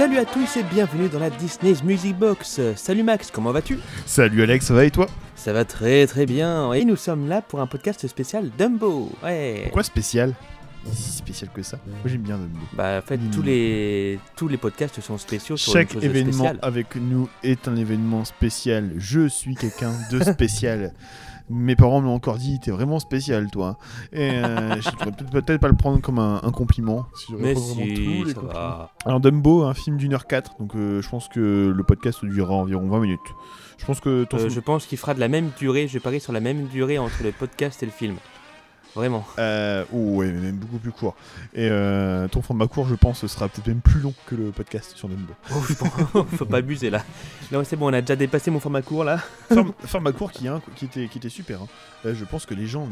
Salut à tous et bienvenue dans la Disney's Music Box. Salut Max, comment vas-tu? Salut Alex, ça va et toi? Ça va très très bien. Et nous sommes là pour un podcast spécial Dumbo. Ouais. Pourquoi spécial? si spécial que ça Moi j'aime bien Dumbo. Bah en fait Hmm. tous les tous les podcasts sont spéciaux sur Chaque une chose événement spéciale. avec nous est un événement spécial. Je suis quelqu'un de spécial. Mes parents m'ont encore dit, t'es vraiment spécial toi. Et euh, je devrais peut-être peut-être pas le prendre comme un, un compliment. si Mais si, ça va. Alors Dumbo, un film d'une heure 4, donc euh, je pense que le podcast durera environ 20 minutes. Je pense que ton Euh, film- je pense qu'il fera de la même durée, je parie sur la même durée entre le podcast et le film. Vraiment. Euh, oh, ouais, mais même beaucoup plus court. Et euh, ton format court, je pense, sera peut-être même plus long que le podcast sur Dumbo. Oh, je pense- faut pas abuser là. Non, c'est bon, on a déjà dépassé mon format court là. Form- format court qui, hein, qui, était, qui était super. hein. Là, je pense que les gens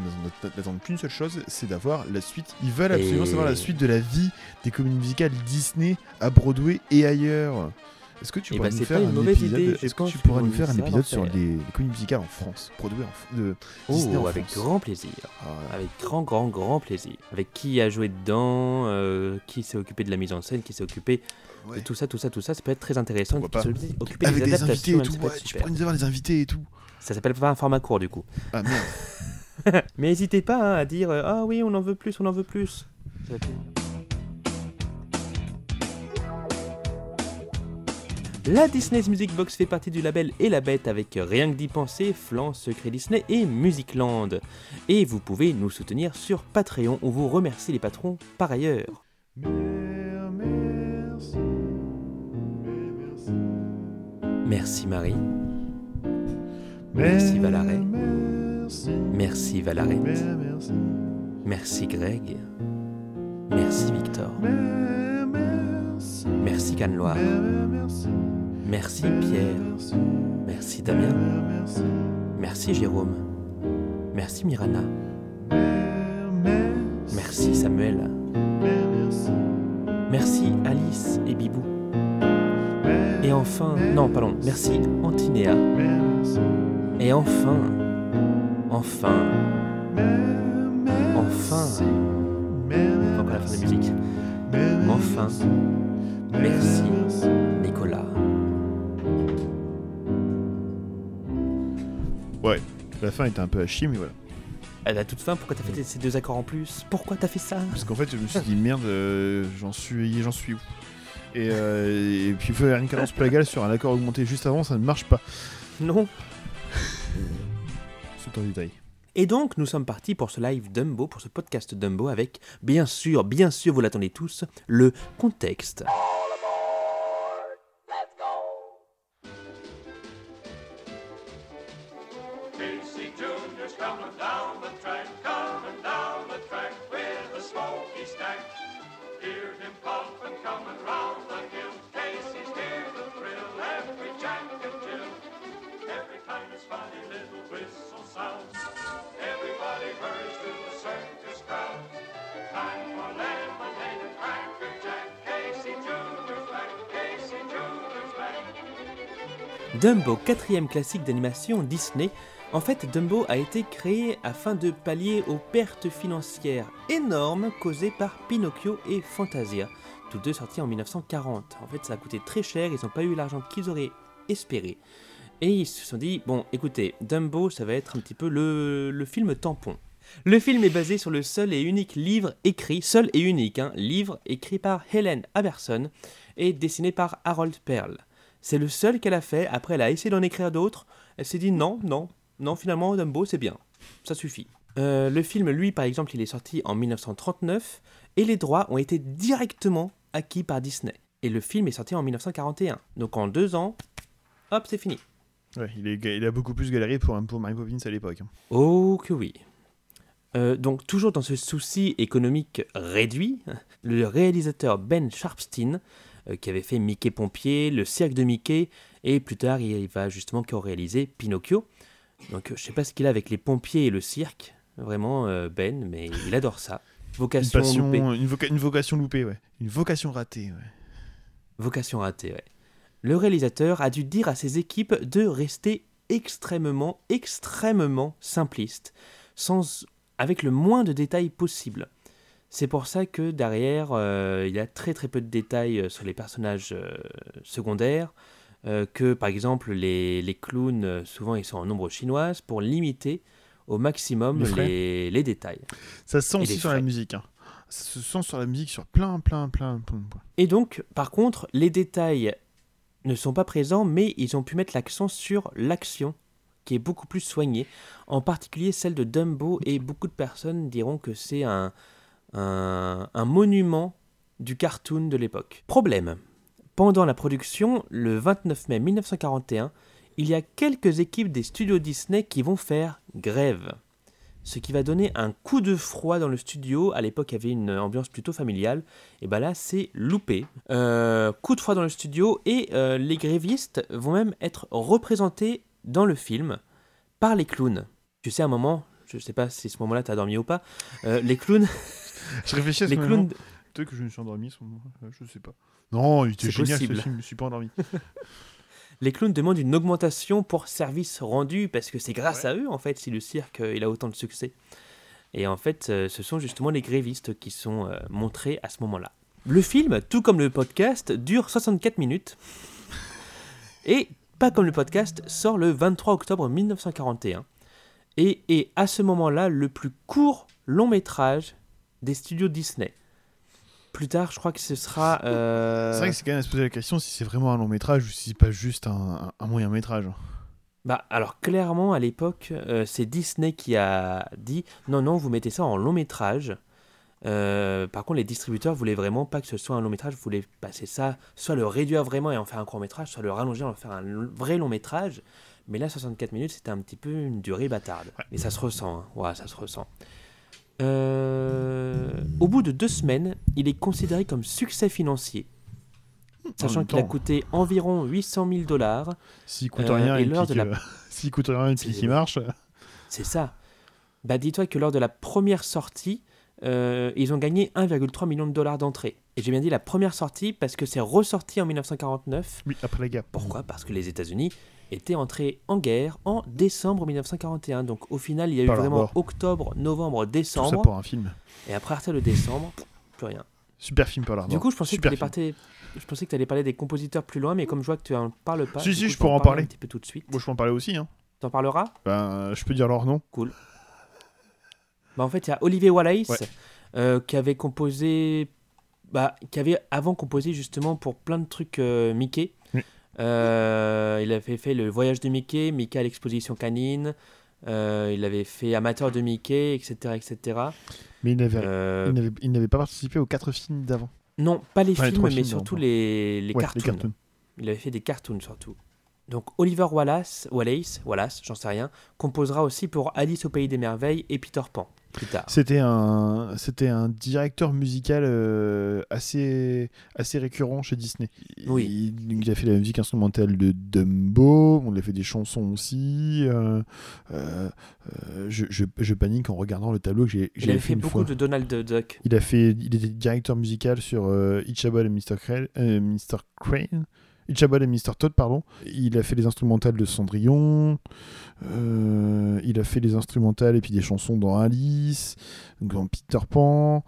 n'attendent- qu'une seule chose, c'est d'avoir la suite. Ils veulent absolument Et- savoir la suite de la vie des comédies musicales Disney à Broadway et ailleurs. Est-ce que tu Eh pourras ben, nous faire un épisode je pense tu pourras nous faire un épisode sur les, les comédies musicales en France, Broadway en, de Disney Oh, en avec France? grand plaisir. Ah, Avec grand, grand, grand plaisir. Avec qui a joué dedans, euh, qui s'est occupé de la mise en scène, qui s'est occupé ouais. de tout ça, tout ça, tout ça. Ça peut être très intéressant. Qui s'est occupé Avec des des invités et tout, ouais, tu pourrais nous avoir des invités et tout. Ça s'appelle pas un format court du coup. Ah merde. Mais n'hésitez pas hein, à dire euh, Ah oui, on en veut plus, on en veut plus. Ça La Disney's Music Box fait partie du label Et la Bête avec Rien que d'y penser, Flan, Secret Disney et Musicland. Et vous pouvez nous soutenir sur Patreon où vous remerciez les patrons par ailleurs. Mer- Merci. Marie, Merci, Valaret. Merci. Mer- Merci. Greg, merci Victor, Merci. Canloire, Mer- Merci. Pierre, Merci. Damien, Mer- Merci. Jérôme, merci Mirana, Mer- Merci. Samuel, Mer- Merci. Alice et Bibou. Et enfin, non, pardon, merci Antinéa. Et enfin, enfin, Enfin. Encore la fin de Enfin, merci Nicolas. Ouais, la fin était un peu à chier, mais voilà. À la toute fin, pourquoi t'as fait ces deux accords en plus? Pourquoi t'as fait ça? Parce qu'en fait, je me suis dit, merde, euh, j'en suis, j'en suis où? Et, euh, et puis, il faut faire une cadence plagale sur un accord augmenté juste avant, ça ne marche pas. Non. C'est un détail. Et donc, nous sommes partis pour ce live Dumbo, pour ce podcast Dumbo, avec, bien sûr, bien sûr, vous l'attendez tous, le contexte. Dumbo, quatrième classique d'animation Disney. En fait, Dumbo a été créé afin de pallier aux pertes financières énormes causées par Pinocchio et Fantasia, tous deux sortis en 1940. En fait, ça a coûté très cher, ils n'ont pas eu l'argent qu'ils auraient espéré. Et ils se sont dit, bon, écoutez, Dumbo, ça va être un petit peu le, film tampon. Le film est basé sur le seul et unique livre écrit, seul et unique, hein, livre écrit par Helen Aberson et dessiné par Harold Perl. C'est le seul qu'elle a fait, après elle a essayé d'en écrire d'autres, elle s'est dit non, non, non, finalement Dumbo c'est bien, ça suffit. Euh, le film, lui, par exemple, il est sorti en 1939 et les droits ont été directement acquis par Disney. Et le film est sorti en 1941. Donc en deux ans, hop, c'est fini. Ouais, il, est, ga- il a beaucoup plus galéré pour, pour Mary Poppins à l'époque. Oh que oui. Euh, donc toujours dans ce souci économique réduit, le réalisateur Ben Sharpstein, qui avait fait Mickey Pompier, le cirque de Mickey, et plus tard il va justement réaliser Pinocchio. Donc euh, je sais pas ce qu'il a avec les pompiers et le cirque, vraiment euh, Ben, mais il adore ça. Une, Vocation passion, loupée. une, voca- une vocation loupée, ouais. Une vocation ratée, ouais. Vocation ratée, ouais. Le réalisateur a dû dire à ses équipes de rester extrêmement, extrêmement simpliste, sans, avec le moins de détails possible. C'est pour ça que derrière, euh, il y a très très peu de détails euh, sur les personnages euh, secondaires, euh, que par exemple les, les clowns, souvent ils sont en nombre chinoise, pour limiter au maximum Les les, les détails. Ça se sent aussi sur la musique. hein. Ça se sent sur la musique sur plein, plein, plein, plein de points. Et donc, par contre, les détails ne sont pas présents, mais ils ont pu mettre l'accent sur l'action, qui est beaucoup plus soignée, en particulier celle de Dumbo, et beaucoup de personnes diront que c'est un, un, monument du cartoon de l'époque. Problème. Pendant la production, le 29 mai 1941, il y a quelques équipes des studios Disney qui vont faire grève. Ce qui va donner un coup de froid dans le studio. À l'époque, il y avait une ambiance plutôt familiale. Et bah là, c'est loupé. Euh, coup de froid dans le studio. Et euh, les grévistes vont même être représentés dans le film par les clowns. Tu sais, à un moment, je sais pas si ce moment-là t'as dormi ou pas, euh, les clowns, Je réfléchis à ce les moment. clowns, Peut-être que je me suis endormi à ce moment. euh, Je sais pas. Non, il était génial possible. ce film, je me suis pas endormi. les clowns demandent une augmentation pour service rendu parce que c'est grâce à eux en fait si le cirque euh, il a autant de succès. Et en fait, euh, ce sont justement les grévistes qui sont euh, montrés à ce moment-là. Le film, tout comme le podcast, dure 64 minutes. Et pas comme le podcast, sort le 23 octobre 1941. Et est à ce moment-là le plus court long métrage des studios Disney. Plus tard, je crois que ce sera. euh, C'est vrai que c'est quand même à se poser la question si c'est vraiment un long métrage ou si c'est pas juste un, moyen métrage. Bah alors clairement à l'époque euh, c'est Disney qui a dit non non vous mettez ça en long métrage. Euh, par contre les distributeurs voulaient vraiment pas que ce soit un long métrage, voulaient passer ça, soit le réduire vraiment et en faire un court métrage, soit le rallonger et en faire un vrai long métrage. Mais là 64 minutes c'était un petit peu une durée bâtarde. Et ça se ressent, hein. ouais ça se ressent. Euh, Au bout de deux semaines, il est considéré comme succès financier, sachant qu'il a coûté environ 800 000 dollars. S'il coûte Euh, rien et et, l'heure de la- s'il coûte rien et puis qu'il marche, C'est ça. Bah dis-toi que lors de la première sortie, euh, ils ont gagné 1,3 million de dollars d'entrée. Et j'ai bien dit la première sortie parce que c'est ressorti en 1949. oui, après la guerre. Pourquoi? Parce que les États-Unis étaient entrés en guerre en décembre 1941. Donc au final, il y a eu vraiment octobre, novembre, Tout ça décembre. pour un film. Et après, partir de décembre, plus rien. Super film Pearl Harbor. Du coup, je pensais, que tu parler, allais parler des compositeurs plus loin, mais comme je vois que tu en parles pas, Si, si, coup, je pourrais en parle parler. un petit peu tout de suite. Moi, je peux en parler aussi. Hein. T'en parleras? Ben, je peux dire leur nom. Bah, en fait, il y a Olivier Wallace Ouais. euh, qui avait composé, bah, qui avait avant composé justement pour plein de trucs euh, Mickey. Euh, il avait fait le voyage de Mickey, Mickey à l'exposition canine. euh, il avait fait Amateur de Mickey, etc., etc. Mais il n'avait Euh, pas participé aux quatre films d'avant. non, pas les Enfin, films, mais films, surtout non, les, les Ouais, cartoons. les cartoons. Il avait fait des cartoons surtout. Donc Oliver Wallace, Wallace, Wallace, j'en sais rien, composera aussi pour Alice au pays des merveilles et Peter Pan. C'était un, c'était un directeur musical euh, assez, assez récurrent chez Disney. Oui. Il, il a fait la musique instrumentale de Dumbo, on a fait des chansons aussi. euh, euh, je, je- je panique en regardant le tableau que j'ai Il avait fait beaucoup fois. de Donald Duck. Il a fait, il était directeur musical sur Itchabod et Mr. Crane, Mr. Crane. Itchabod et Mr. Todd, pardon. Il a fait les instrumentales de Cendrillon. euh, il a fait les instrumentales et puis des chansons dans Alice, dans Peter Pan,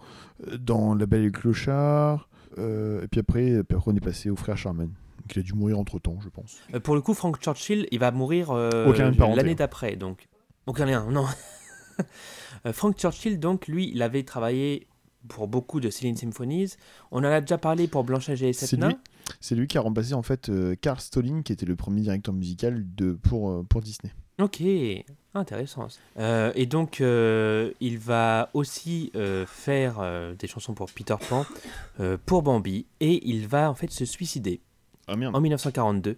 dans La Belle et le Clochard. euh, et puis après, puis après, on est passé au frère Charman. Donc il a dû mourir entre temps, je pense. Euh, pour le coup, Frank Churchill, il va mourir l'année d'après, donc aucun lien, non. Frank Churchill, donc lui, il avait travaillé pour beaucoup de Celine Symphonies. On en a déjà parlé pour Blanche-Neige et les Sept. Nains. C'est lui qui a remplacé en fait euh, Carl Stalling, qui était le premier directeur musical de, pour, euh, pour Disney. Ok, intéressant. Euh, et donc, euh, il va aussi euh, faire euh, des chansons pour Peter Pan, euh, pour Bambi, et il va en fait se suicider Ah en 1942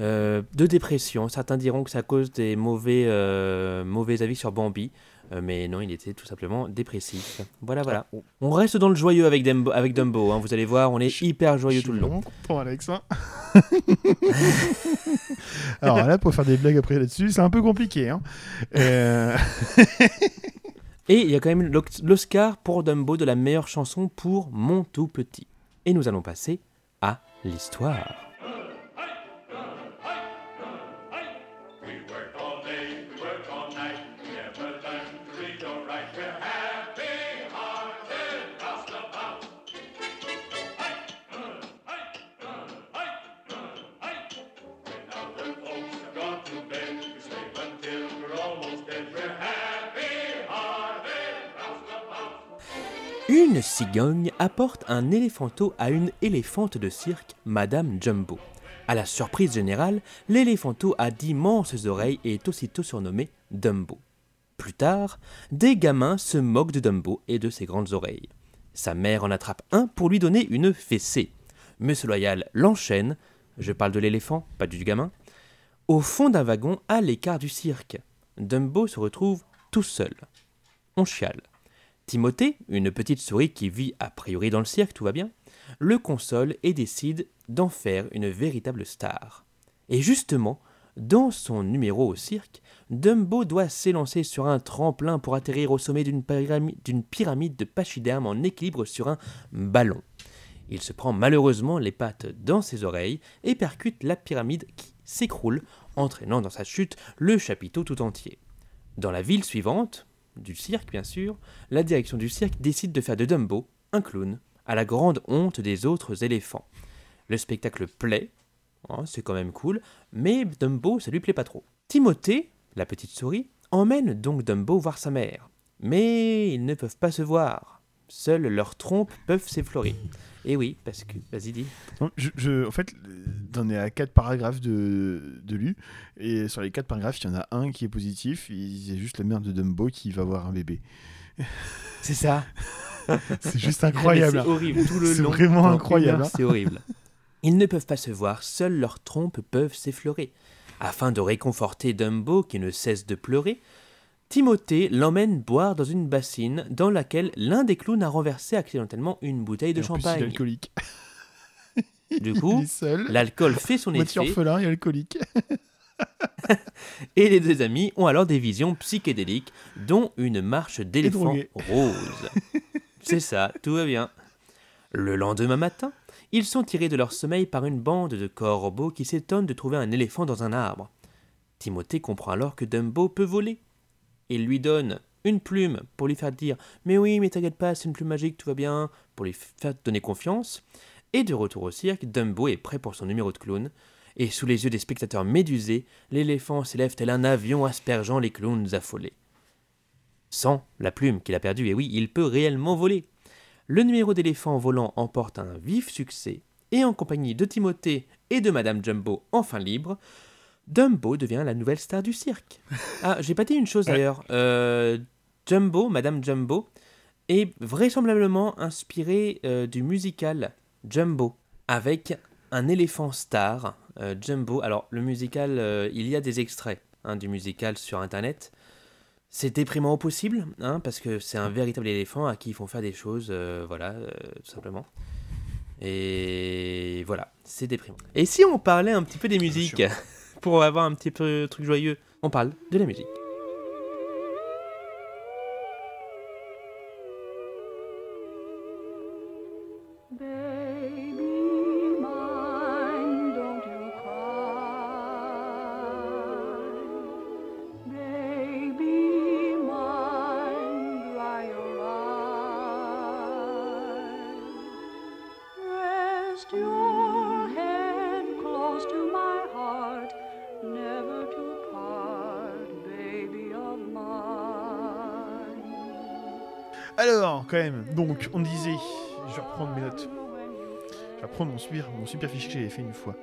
euh, de dépression. Certains diront que c'est à cause des mauvais, euh, mauvais avis sur Bambi, euh, mais non, il était tout simplement dépressif. Voilà, voilà. On reste dans le joyeux avec Dumbo, avec Dumbo hein. vous allez voir, on est Je- hyper joyeux tout le long. content, Alex. hein. Alors là, pour faire des blagues après là-dessus, c'est un peu compliqué. Hein. Euh, Et il y a quand même l'Oscar pour Dumbo de la meilleure chanson pour Mon tout petit. Et nous allons passer à l'histoire. Une cigogne apporte un éléphanteau à une éléphante de cirque, Madame Jumbo. À la surprise générale, l'éléphanteau a d'immenses oreilles et est aussitôt surnommé Dumbo. Plus tard, des gamins se moquent de Dumbo et de ses grandes oreilles. Sa mère en attrape un pour lui donner une fessée. Monsieur Loyal l'enchaîne, je parle de l'éléphant, pas du gamin, au fond d'un wagon à l'écart du cirque. Dumbo se retrouve tout seul. On chiale. Timothée, une petite souris qui vit a priori dans le cirque, tout va bien, le console et décide d'en faire une véritable star. Et justement, dans son numéro au cirque, Dumbo doit s'élancer sur un tremplin pour atterrir au sommet d'une pyramide, pyramide de pachyderme en équilibre sur un ballon. Il se prend malheureusement les pattes dans ses oreilles et percute la pyramide qui s'écroule, entraînant dans sa chute le chapiteau tout entier. Dans la ville suivante, du cirque bien sûr, la direction du cirque décide de faire de Dumbo un clown, à la grande honte des autres éléphants. Le spectacle plaît, hein, c'est quand même cool, mais Dumbo ça lui plaît pas trop. Timothée, la petite souris, emmène donc Dumbo voir sa mère. Mais ils ne peuvent pas se voir. Seules leurs trompes peuvent s'effleurer. Et oui, parce que. Vas-y, dis. Je, je- en fait, on est à quatre paragraphes de, de lu, et sur les quatre paragraphes, il y en a un qui est positif, il y a juste la mère de Dumbo qui va voir un bébé. C'est ça. C'est juste Mais incroyable. C'est horrible tout le C'est long. vraiment Pendant une incroyable, hein. C'est horrible. Ils ne peuvent pas se voir, seules leurs trompes peuvent s'effleurer. Afin de réconforter Dumbo qui ne cesse de pleurer, Timothée l'emmène boire dans une bassine dans laquelle l'un des clowns a renversé accidentellement une bouteille de Et en plus, il est champagne. alcoolique. Du coup, l'alcool fait son effet orphelin et alcoolique. et les deux amis ont alors des visions psychédéliques, dont une marche d'éléphant rose. C'est ça, tout va bien. Le lendemain matin, ils sont tirés de leur sommeil par une bande de corbeaux qui s'étonnent de trouver un éléphant dans un arbre. Timothée comprend alors que Dumbo peut voler. Il lui donne une plume pour lui faire dire Mais oui, mais t'inquiète pas, c'est une plume magique, tout va bien, pour lui faire donner confiance. Et de retour au cirque, Dumbo est prêt pour son numéro de clown. Et sous les yeux des spectateurs médusés, l'éléphant s'élève tel un avion aspergeant les clowns affolés. Sans la plume qu'il a perdue, et oui, il peut réellement voler. Le numéro d'éléphant volant emporte un vif succès, et en compagnie de Timothée et de Madame Jumbo enfin libre, Dumbo devient la nouvelle star du cirque. Ah, j'ai pas dit une chose d'ailleurs. Euh, Jumbo, Madame Jumbo, est vraisemblablement inspirée euh, du musical Jumbo, avec un éléphant star, euh, Jumbo. Alors, le musical, il y a des extraits hein, du musical sur internet. C'est déprimant au possible, hein, parce que c'est un véritable éléphant à qui ils font faire des choses, voilà, tout simplement. Et voilà, c'est déprimant. Et si on parlait un petit peu des musiques, pour avoir un petit peu truc joyeux, on parle de la musique. Donc, on disait, je vais reprendre mes notes. Je vais reprendre mon super, mon super fichier que j'avais fait une fois.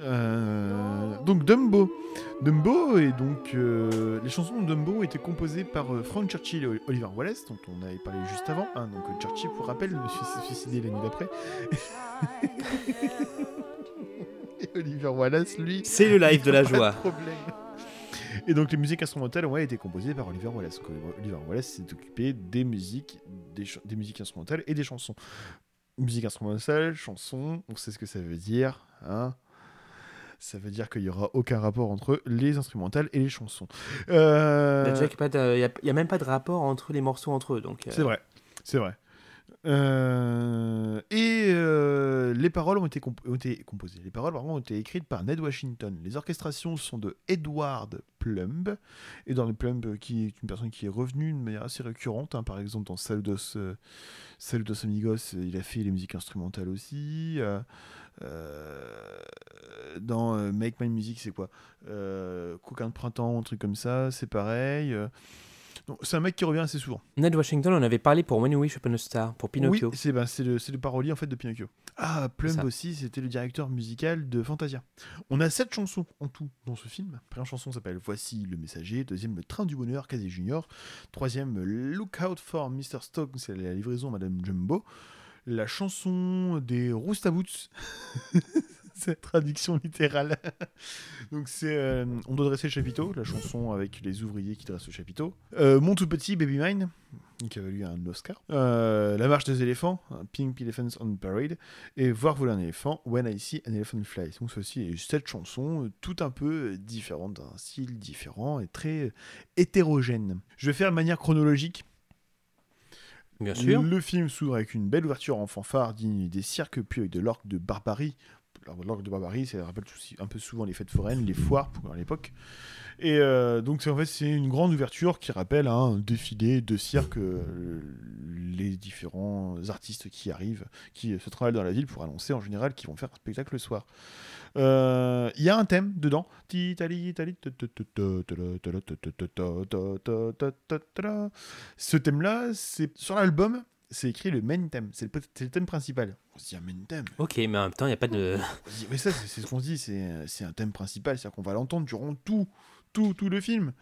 Euh, donc Dumbo. Dumbo et donc euh, les chansons de Dumbo étaient composées par euh, Frank Churchill et Oliver Wallace, dont on avait parlé juste avant. hein. donc Churchill, pour rappel, me suis suicidé la nuit d'après. et Oliver Wallace, lui, C'est le live de la joie. problème. Et donc les musiques instrumentales ont été composées par Oliver Wallace. Oliver Wallace s'est occupé des musiques, des, musiques instrumentales et des chansons. Musique instrumentale, chanson, on sait ce que ça veut dire. Hein ça veut dire qu'il n'y aura aucun rapport entre les instrumentales et les chansons. Euh, Il n'y a, y a même pas de rapport entre les morceaux entre eux. donc. euh, c'est vrai, c'est vrai. Euh, et euh, les paroles ont été, composées. Les paroles vraiment ont été écrites par Ned Washington. Les orchestrations sont de Edward Plumb. Edward Plumb, euh, qui est une personne qui est revenue de manière assez récurrente. hein. Par exemple, dans Saludos, Saludos Amigos, il a fait les musiques instrumentales aussi. Dans Make My Music, c'est quoi Coquin de printemps, un truc comme ça, c'est pareil. C'est un mec qui revient assez souvent. Ned Washington, on avait parlé pour When You Wish Upon a Star, pour Pinocchio. Oui, c'est ben, le, le parolier en fait de Pinocchio. Ah, Plumb ça. aussi, c'était le directeur musical de Fantasia. On a sept chansons en tout dans ce film. La première chanson s'appelle Voici le messager. Deuxième, Le train du bonheur, Casey Junior. Troisième, Look out for Mr. Stone, c'est la livraison Madame Jumbo. La chanson des Roustaboots. traduction littérale. Donc c'est euh, On doit dresser le chapiteau, la chanson avec les ouvriers qui dressent le chapiteau. Euh, Mon tout petit, Baby Mine, qui a valu un Oscar. Euh, la marche des éléphants, Pink Elephants on Parade. Et Voir voler un éléphant, When I See an Elephant Fly. Donc ceci est cette chanson, tout un peu différente, d'un style différent et très hétérogène. Je vais faire de manière chronologique. Bien sûr. Le film s'ouvre avec une belle ouverture en fanfare digne des cirques, puis avec de l'orgue de barbarie. L'orgue de barbarie, ça rappelle un peu souvent les fêtes foraines, les foires à l'époque. Et euh, donc c'est en fait c'est une grande ouverture qui rappelle un défilé de cirque, euh, les différents artistes qui arrivent, qui se travaillent dans la ville pour annoncer en général qu'ils vont faire un spectacle le soir. Euh, Il y a un thème dedans. Ce thème-là, c'est sur l'album, c'est écrit le main theme, c'est le, thème principal. On se dit un main theme. Ok, mais en même temps, il n'y a pas de. Dit, mais ça, c'est ce qu'on se dit, c'est un thème principal, c'est-à-dire qu'on va l'entendre durant tout, tout, tout le film.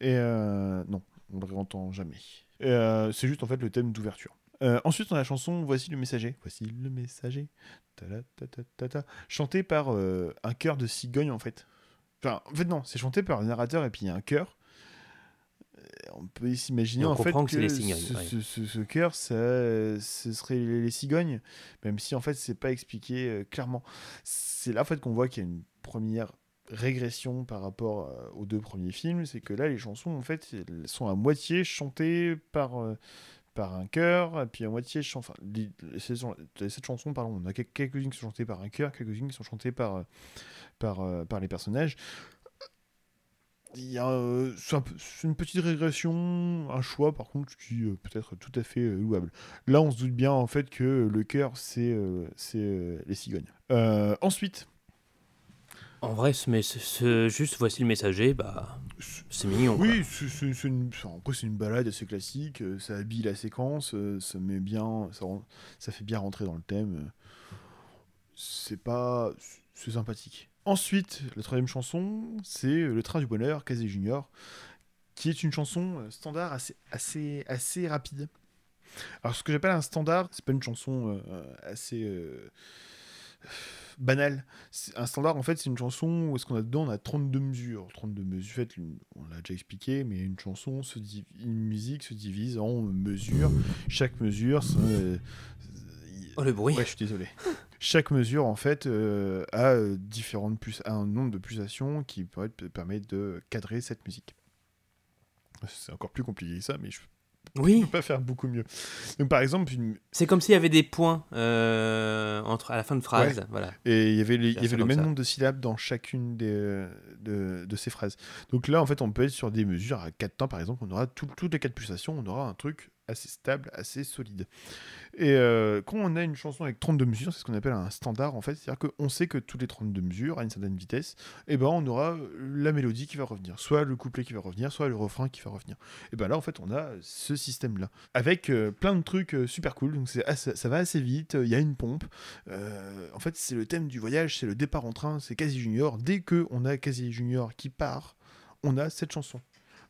Et euh, non, on ne le réentend jamais. Euh, c'est juste en fait le thème d'ouverture. Euh, ensuite, on a la chanson Voici le messager. Voici le messager. Ta-la, ta-ta-ta-ta. Chanté par euh, un chœur de cigogne en fait. Enfin, en fait, non, c'est chanté par le narrateur et puis il y a un chœur. Euh, On peut s'imaginer en fait que, que c'est les cigognes, ce, ouais. ce, ce- ce chœur, ça, ce serait les, cigognes, même si en fait c'est pas expliqué euh, clairement. C'est là en fait qu'on voit qu'il y a une première régression par rapport euh, aux deux premiers films, c'est que là les chansons en fait elles sont à moitié chantées par euh, par un chœur, et puis à moitié chan- enfin, les- les- ces chan- les sept chansons, pardon, on a quel- quelques-unes qui sont chantées par un chœur, quelques-unes qui sont chantées par, par, par les personnages. Il y a euh, c'est un une petite régression, un choix par contre qui euh, peut être tout à fait euh, louable. Là, on se doute bien en fait que le cœur c'est euh, les cigognes. Ensuite, En vrai, ce, mais ce- ce- juste voici le messager, bah, c'est mignon. oui, c'est une, enfin, après c'est une balade assez classique, ça habille la séquence, ça met bien, ça, ça fait bien rentrer dans le thème. C'est pas, c'est sympathique. Ensuite, la troisième chanson, c'est Le Train du Bonheur, Casey Junior, qui est une chanson standard assez, assez, assez rapide. Alors, ce que j'appelle un standard, c'est pas une chanson euh, assez euh, banale. Un standard, en fait, c'est une chanson où ce qu'on a dedans, on a 32 mesures. 32 mesures, en fait, on l'a déjà expliqué, mais une chanson, se une musique se divise en mesures. Chaque mesure, euh, Oh, le bruit. Ouais, je suis désolé. Chaque mesure, en fait, euh, a, euh, différentes a un nombre de pulsations qui permettre de cadrer cette musique. C'est encore plus compliqué que ça, mais je Oui, peux pas faire beaucoup mieux. Donc, par exemple, une- c'est comme s'il y avait des points euh, entre, à la fin de phrase. Voilà. et il y avait, les- il y C'est avait le même ça. nombre de syllabes dans chacune des, de, de ces phrases. Donc là, en fait, on peut être sur des mesures à 4 temps, par exemple, on aura tout- toutes les 4 pulsations, on aura un truc assez stable, assez solide. Et euh, quand on a une chanson avec 32 mesures, c'est ce qu'on appelle un standard en fait, c'est-à-dire qu'on sait que toutes les 32 mesures, à une certaine vitesse, et ben on aura la mélodie qui va revenir, soit le couplet qui va revenir, soit le refrain qui va revenir. Et ben là en fait on a ce système-là, avec euh, plein de trucs euh, super cool, donc ça va assez vite, il y a une pompe, en fait c'est le thème du voyage, c'est le départ en train, c'est Quasi Junior, dès que on a Quasi Junior qui part, on a cette chanson.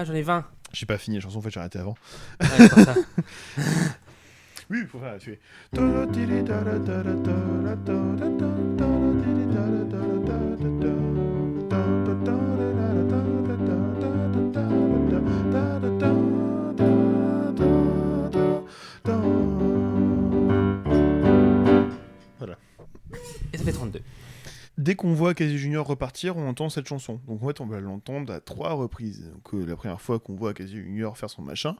Ah, j'en ai 20. J'ai pas fini la chanson, en fait j'ai arrêté avant. Ah, c'est pour ça. Oui, il faut faire la tuer. Et ça fait 32. Dès qu'on voit Casey Junior repartir, on entend cette chanson. Donc en fait, on va l'entendre à trois reprises. Donc euh, la première fois qu'on voit Casey Junior faire son machin.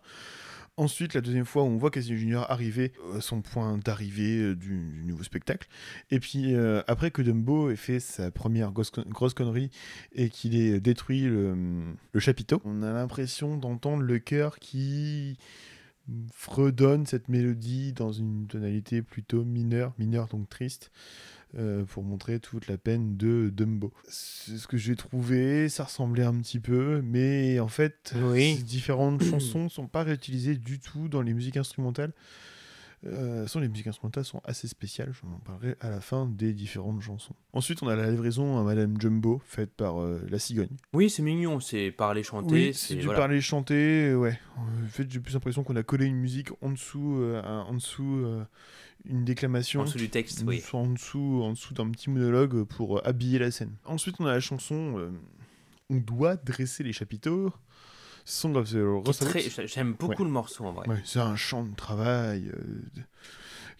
Ensuite, la deuxième fois, on voit Casey Junior arriver à son point d'arrivée euh, du, nouveau spectacle. Et puis euh, après que Dumbo ait fait sa première grosse, con- grosse connerie et qu'il ait détruit le, chapiteau, on a l'impression d'entendre le chœur qui redonne cette mélodie dans une tonalité plutôt mineure, mineure donc triste, euh, pour montrer toute la peine de Dumbo. C'est ce que j'ai trouvé, ça ressemblait un petit peu, mais en fait, Oui. ces différentes chansons ne sont pas réutilisées du tout dans les musiques instrumentales. Euh, sont les musiques instrumentales sont assez spéciales, j'en parlerai à la fin des différentes chansons. Ensuite, on a la livraison à Madame Jumbo, faite par euh, la cigogne. Oui, c'est mignon, c'est parler, chanter. Oui, c'est du voilà. parler chanter, ouais. Euh, En fait, j'ai plus l'impression qu'on a collé une musique en dessous, euh, en dessous euh, une déclamation. En dessous du texte, oui. en dessous, en dessous d'un petit monologue pour euh, habiller la scène. Ensuite, on a la chanson euh, On doit dresser les chapiteaux. Song of J'aime beaucoup le morceau en vrai. Ouais, c'est un chant de travail euh,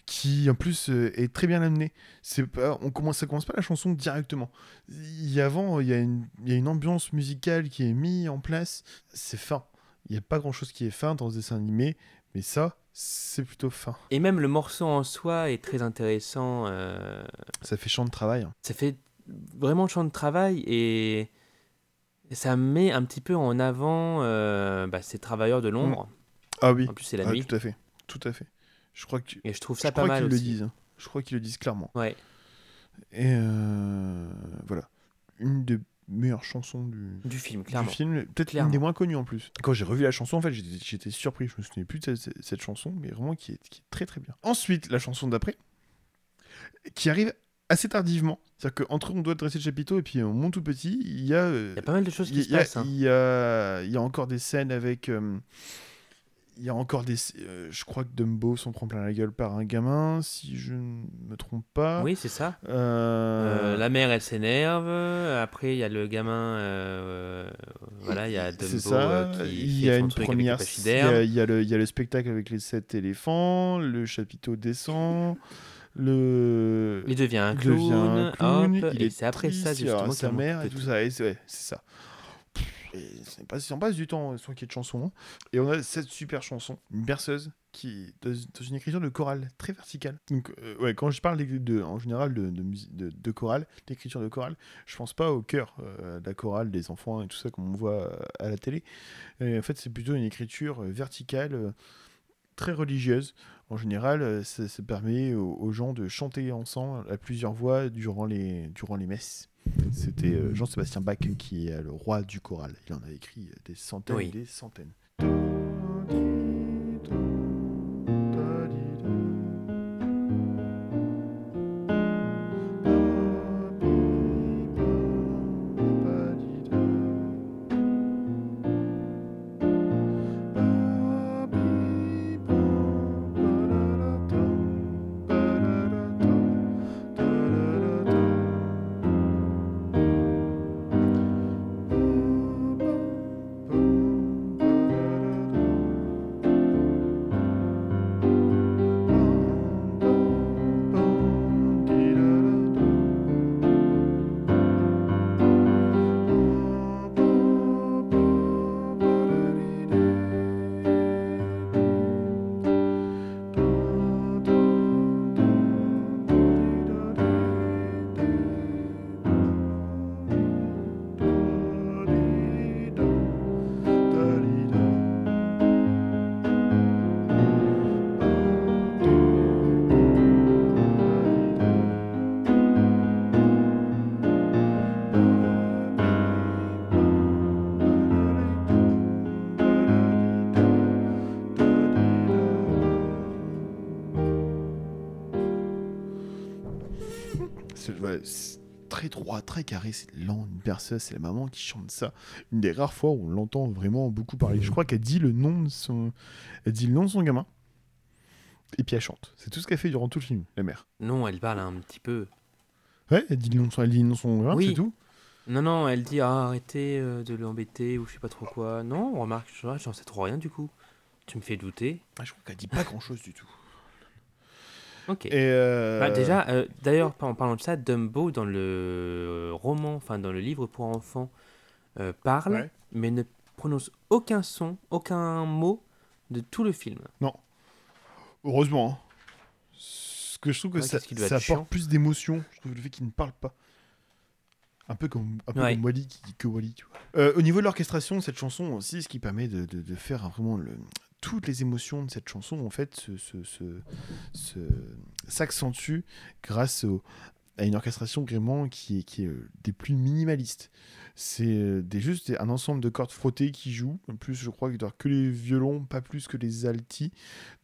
qui, en plus, euh, est très bien amené. C'est pas, on commence, ça commence pas la chanson directement. Il y a avant, il y a une, il y a une ambiance musicale qui est mise en place. C'est fin. Il n'y a pas grand chose qui est fin dans ce dessin animé, mais ça, c'est plutôt fin. Et même le morceau en soi est très intéressant. euh, Ça fait chant de travail. ça fait vraiment chant de travail et ça met un petit peu en avant euh, bah, ces travailleurs de l'ombre. Ah oui, En plus, c'est la Ah, nuit. tout à fait, tout à fait. Je crois que Et je trouve je ça pas crois mal qu'ils le aussi. disent. hein. Je crois qu'ils le disent clairement. Ouais. Et euh, voilà, une des meilleures chansons du, Du film, du clairement. film, peut-être une Clairement. des moins connues en plus. Quand j'ai revu la chanson, en fait, j'étais surpris. Je me souvenais plus de cette, cette- cette chanson, mais vraiment qui est, qui est très très bien. Ensuite, la chanson d'après, qui arrive assez tardivement. C'est-à-dire qu'entre on doit dresser le chapiteau et puis on monte tout petit, il y a. euh, Il y a pas mal de choses qui se passent. hein. Il y, a, il y a encore des scènes avec. euh, il y a encore des. euh, je crois que Dumbo s'en prend plein la gueule par un gamin, si je ne me trompe pas. Oui, c'est ça. Euh, Euh, la mère, elle s'énerve. Après, il y a le gamin. euh, voilà, il y a Dumbo ça. euh, qui il y a une première. Il y, a, il y a le, il y a le spectacle avec les sept éléphants. Le chapiteau descend. Le. Il devient un clown. devient un clown, hop, il et est c'est après ça, justement, sa mère et tout ça. et c'est ouais, ça. Et pas, on passe du temps sans qu'il y ait de chansons. hein. Et on a cette super chanson, une berceuse, qui dans, une écriture de chorale très verticale. Donc, euh, ouais, quand je parle de, de- en général de, de, chorale, d'écriture de chorale, je pense pas au cœur euh, de la chorale des enfants et tout ça comme on voit euh, à la télé. Et en fait, c'est plutôt une écriture euh, verticale, euh, très religieuse. En général, euh, ça, ça permet aux, aux gens de chanter ensemble à plusieurs voix durant les, durant les messes. C'était euh, Jean-Sébastien Bach qui est le roi du choral. Il en a écrit des centaines Oui. et des centaines. Très droit, très carré, c'est lent, une berceuse, c'est la maman qui chante ça. Une des rares fois où on l'entend vraiment beaucoup parler. Je crois qu'elle dit le nom de son, elle dit le nom de son gamin. Et puis elle chante. C'est tout ce qu'elle fait durant tout le film, la mère. Non, elle parle un petit peu. Ouais, elle dit le nom de son, elle dit le nom de son gamin, Oui. c'est tout. Non, non, elle dit ah, arrêtez euh, de l'embêter ou je sais pas trop quoi. Non, remarque, j'en j'en sais trop rien du coup. Tu me fais douter. Ah, je crois qu'elle dit pas grand chose du tout. Ok. Et euh, Bah, déjà, euh, d'ailleurs, en parlant de ça, Dumbo, dans le roman, enfin dans le livre pour enfants, euh, parle, Ouais. mais ne prononce aucun son, aucun mot de tout le film. heureusement. hein. Ce que je trouve que Ouais, ça, chiant. apporte plus d'émotion, je trouve le fait qu'il ne parle pas. Un peu comme, un peu Ouais. comme Wally qui dit que Wally, tu vois. Euh, au niveau de l'orchestration, cette chanson aussi, ce qui permet de, de- de faire vraiment le- toutes les émotions de cette chanson, en fait, s'accentuent grâce au- à une orchestration vraiment qui est, qui est euh, des plus minimalistes. C'est euh, des, juste un ensemble de cordes frottées qui jouent. En plus, je crois qu'il doit que les violons, pas plus que les altis.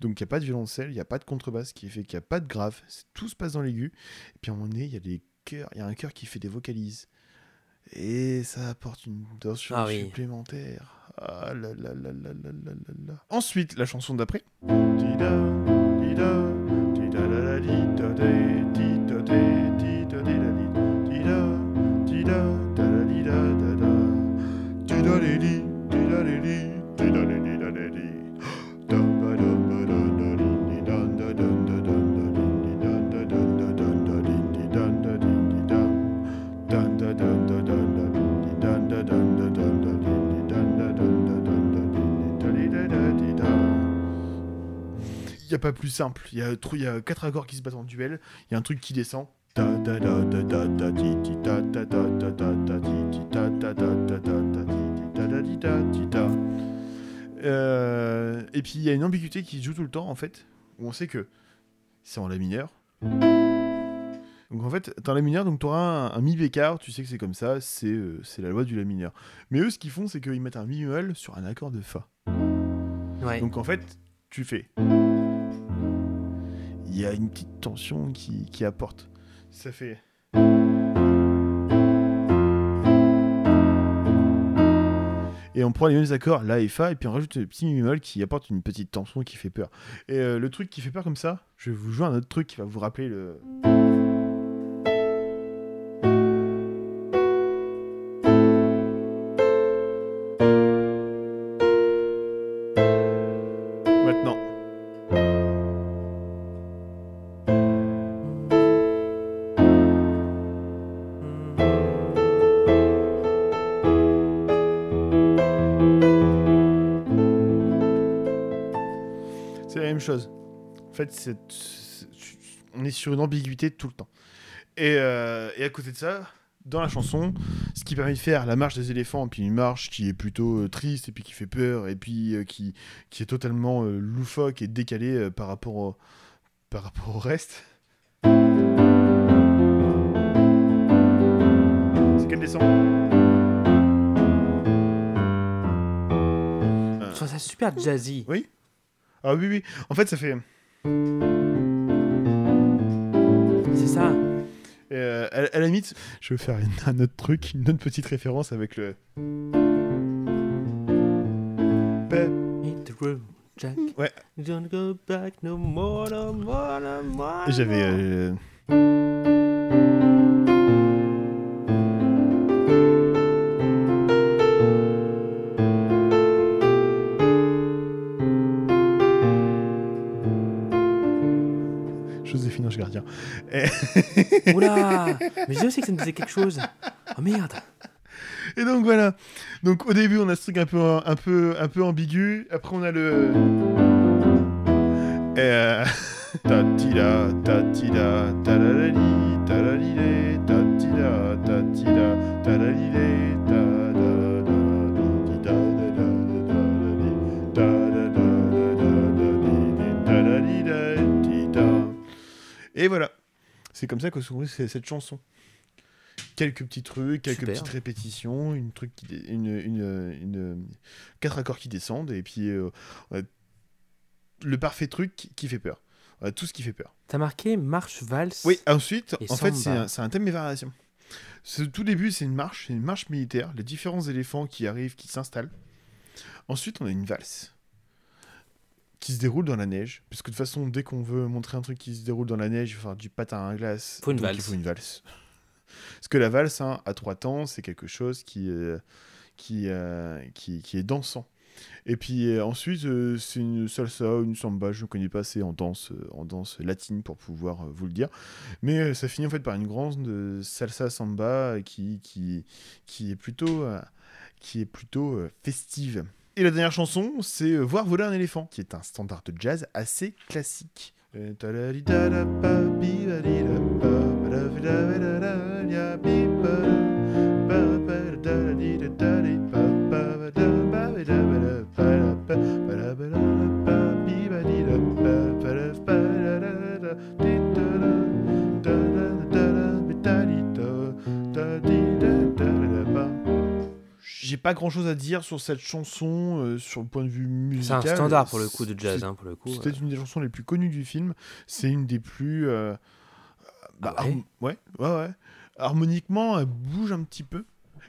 Donc il n'y a pas de violoncelle, il n'y a pas de contrebasse, qui fait qu'il n'y a pas de grave. Tout se passe dans l'aigu. Et puis à un moment donné, il y a des chœurs, il y a un chœur qui fait des vocalises. Et ça apporte une tension Ah oui. supplémentaire. Ensuite, la chanson d'après. Pas plus simple. Il y, a trop- il y a quatre accords qui se battent en duel. Il y a un truc qui descend. Euh, et puis il y a une ambiguïté qui joue tout le temps en fait, où on sait que c'est en la mineur. Donc en fait, dans la mineur, donc tu auras un, un mi bécard, tu sais que c'est comme ça, c'est euh, la loi du la mineur. Mais eux, ce qu'ils font, c'est qu'ils mettent un mi bémol sur un accord de fa. Ouais. Donc en fait, tu fais. Il y a une petite tension qui, qui apporte. Ça fait. Et on prend les mêmes accords, La et Fa, et puis on rajoute le petit mi bémol qui apporte une petite tension qui fait peur. Et euh, le truc qui fait peur comme ça, je vais vous jouer un autre truc qui va vous rappeler le. Chose. En fait, c'est- c'est- on est sur une ambiguïté tout le temps. Et, euh, et à côté de ça, dans la chanson, ce qui permet de faire la marche des éléphants, puis une marche qui est plutôt euh, triste, et puis qui fait peur, et puis euh, qui, qui est totalement loufoque et décalée par, rapport au, par rapport au reste. C'est qu'elle descend. Je trouve ça super jazzy. Ah oui, oui. En fait, ça fait. C'est ça. Euh, à, à la limite, je vais faire une- un autre truc, une autre petite référence avec le. Jack. Ouais. Don't go back no more, no more, no more. J'avais. euh, Oula Mais je sais que ça me disait quelque chose. Oh merde Et donc voilà. Donc au début, on a ce truc un peu, un peu, un peu ambigu. Après, on a le. Euh, Et voilà. C'est comme ça que se construit c- cette chanson. Quelques petits trucs, quelques Super. petites répétitions, une truc qui une, une, une- quatre accords qui descendent et puis euh, le parfait truc qui, fait peur. Tout ce qui fait peur. T'as marqué marche valse Oui, ensuite, en fait, c'est un, c'est un thème et variation. Ce tout début, c'est une marche, c'est une marche militaire, les différents éléphants qui arrivent, qui s'installent. Ensuite, on a une valse qui se déroule dans la neige, parce que de toute façon, dès qu'on veut montrer un truc qui se déroule dans la neige, il faut faire du patin à glace. Faut une donc Il faut une valse. Parce que la valse, hein, à trois temps, c'est quelque chose qui, euh, qui, euh, qui, qui est dansant. Et puis euh, ensuite, euh, c'est une salsa, une samba, je ne connais pas assez en danse, en danse latine pour pouvoir vous le dire. Mais ça finit en fait par une grande salsa samba qui, qui, qui est plutôt, qui est plutôt festive. Et la dernière chanson, c'est euh, Voir voler un éléphant, qui est un standard de jazz assez classique. Pas grand chose à dire sur cette chanson euh, sur le point de vue C'est un musical. standard pour le coup de jazz, hein, pour le coup. c'est peut-être une des chansons les plus connues du film. C'est une des plus. euh, bah, Ah ouais ouais, ouais, ouais. Harmoniquement, elle bouge un petit peu.